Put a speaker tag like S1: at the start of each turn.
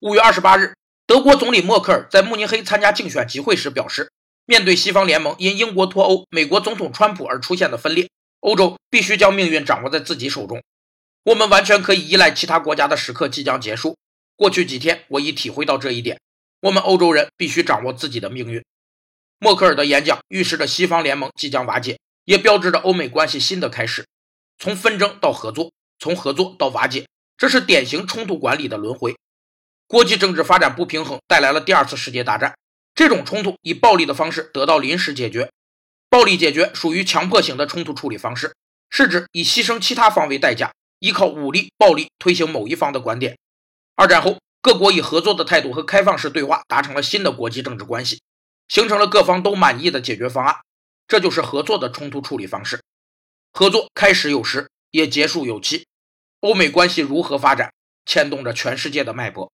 S1: 五月二十八日，德国总理默克尔在慕尼黑参加竞选集会时表示，面对西方联盟因英国脱欧、美国总统川普而出现的分裂，欧洲必须将命运掌握在自己手中。我们完全可以依赖其他国家的时刻即将结束。过去几天，我已体会到这一点。我们欧洲人必须掌握自己的命运。默克尔的演讲预示着西方联盟即将瓦解，也标志着欧美关系新的开始。从纷争到合作，从合作到瓦解，这是典型冲突管理的轮回。国际政治发展不平衡带来了第二次世界大战。这种冲突以暴力的方式得到临时解决。暴力解决属于强迫型的冲突处理方式，是指以牺牲其他方为代价，依靠武力、暴力推行某一方的观点。二战后，各国以合作的态度和开放式对话达成了新的国际政治关系，形成了各方都满意的解决方案。这就是合作的冲突处理方式。合作开始有时，也结束有期。欧美关系如何发展，牵动着全世界的脉搏。